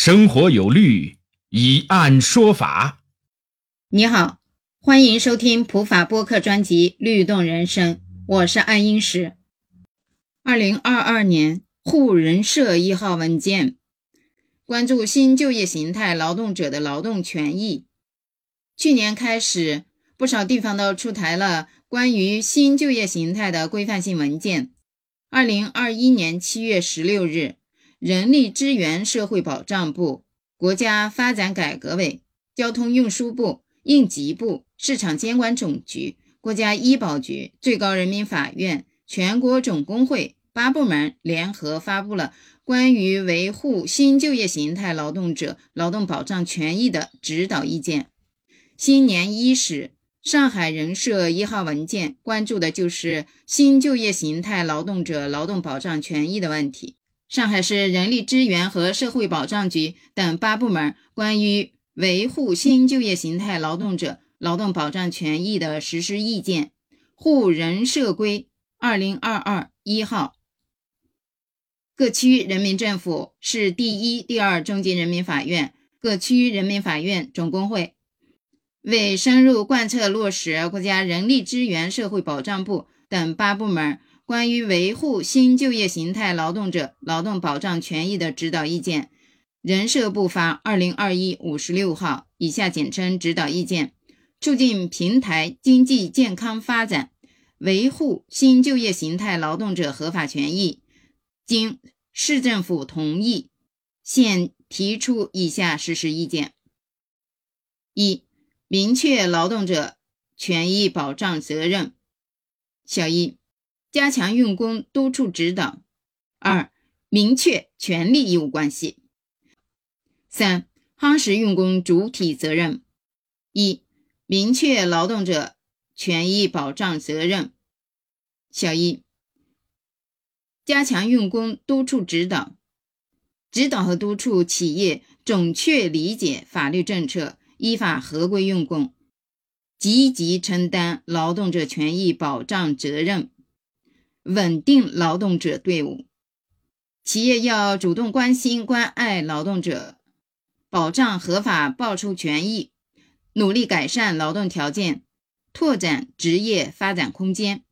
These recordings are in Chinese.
生活有律，以案说法。你好，欢迎收听普法播客专辑《律动人生》，我是爱英石。二零二二年沪人社一号文件，关注新就业形态劳动者的劳动权益。去年开始，不少地方都出台了关于新就业形态的规范性文件。二零二一年七月十六日。人力资源社会保障部、国家发展改革委、交通运输部、应急部、市场监管总局、国家医保局、最高人民法院、全国总工会八部门联合发布了关于维护新就业形态劳动者劳动保障权益的指导意见。新年伊始，上海人社一号文件关注的就是新就业形态劳动者劳动保障权益的问题。上海市人力资源和社会保障局等八部门关于维护新就业形态劳动者劳动保障权益的实施意见（沪人社规（二零二二）一号）。各区人民政府、市第一、第二中级人民法院、各区人民法院总工会，为深入贯彻落实国家人力资源社会保障部等八部门。关于维护新就业形态劳动者劳动保障权益的指导意见，人社部发二零二一五十六号（以下简称指导意见），促进平台经济健康发展，维护新就业形态劳动者合法权益，经市政府同意，现提出以下实施意见：一、明确劳动者权益保障责任。小一。加强用工督促指导。二、明确权利义务关系。三、夯实用工主体责任。一、明确劳动者权益保障责任。小一、加强用工督促指导，指导和督促企业准确理解法律政策，依法合规用工，积极承担劳动者权益保障责任。稳定劳动者队伍，企业要主动关心关爱劳动者，保障合法报酬权益，努力改善劳动条件，拓展职业发展空间，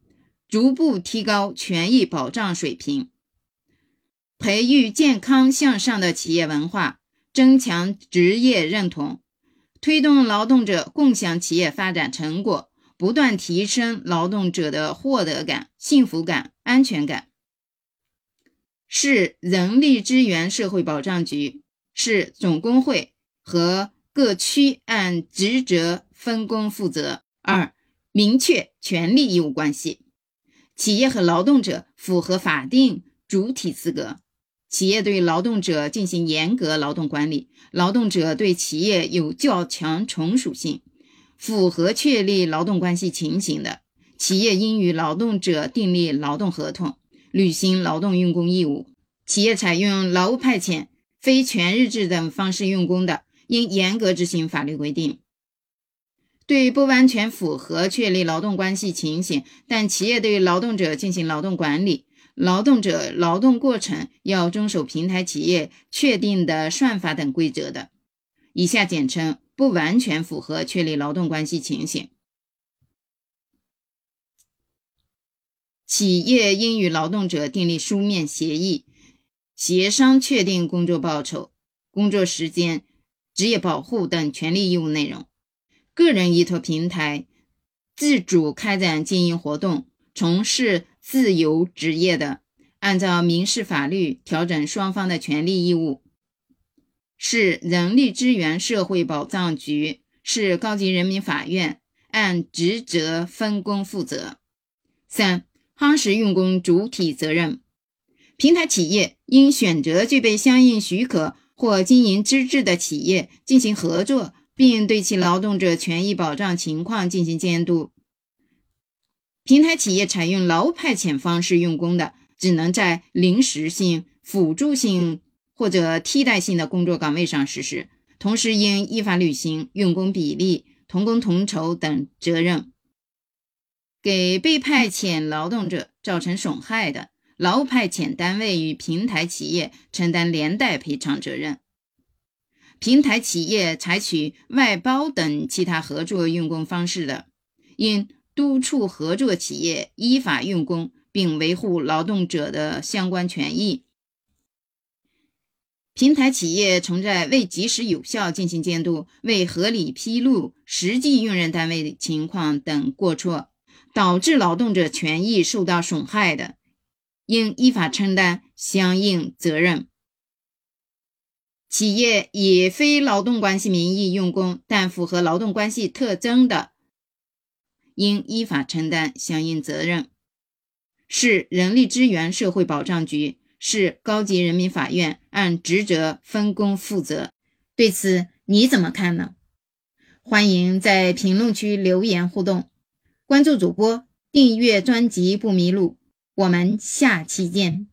逐步提高权益保障水平，培育健康向上的企业文化，增强职业认同，推动劳动者共享企业发展成果。不断提升劳动者的获得感、幸福感、安全感。市人力资源社会保障局、市总工会和各区按职责分工负责。二、明确权利义务关系。企业和劳动者符合法定主体资格，企业对劳动者进行严格劳动管理，劳动者对企业有较强从属性。符合确立劳动关系情形的企业，应与劳动者订立劳动合同，履行劳动用工义务。企业采用劳务派遣、非全日制等方式用工的，应严格执行法律规定。对不完全符合确立劳动关系情形，但企业对劳动者进行劳动管理，劳动者劳动过程要遵守平台企业确定的算法等规则的，以下简称。不完全符合确立劳动关系情形，企业应与劳动者订立书面协议，协商确定工作报酬、工作时间、职业保护等权利义务内容。个人依托平台自主开展经营活动、从事自由职业的，按照民事法律调整双方的权利义务。市人力资源社会保障局、市高级人民法院按职责分工负责。三、夯实用工主体责任。平台企业应选择具备相应许可或经营资质的企业进行合作，并对其劳动者权益保障情况进行监督。平台企业采用劳务派遣方式用工的，只能在临时性、辅助性。或者替代性的工作岗位上实施，同时应依法履行用工比例、同工同酬等责任。给被派遣劳动者造成损害的，劳务派遣单位与平台企业承担连带赔偿责任。平台企业采取外包等其他合作用工方式的，应督促合作企业依法用工，并维护劳动者的相关权益。平台企业存在未及时有效进行监督、未合理披露实际用人单位情况等过错，导致劳动者权益受到损害的，应依法承担相应责任。企业以非劳动关系名义用工，但符合劳动关系特征的，应依法承担相应责任。市人力资源社会保障局。是高级人民法院按职责分工负责，对此你怎么看呢？欢迎在评论区留言互动，关注主播，订阅专辑不迷路，我们下期见。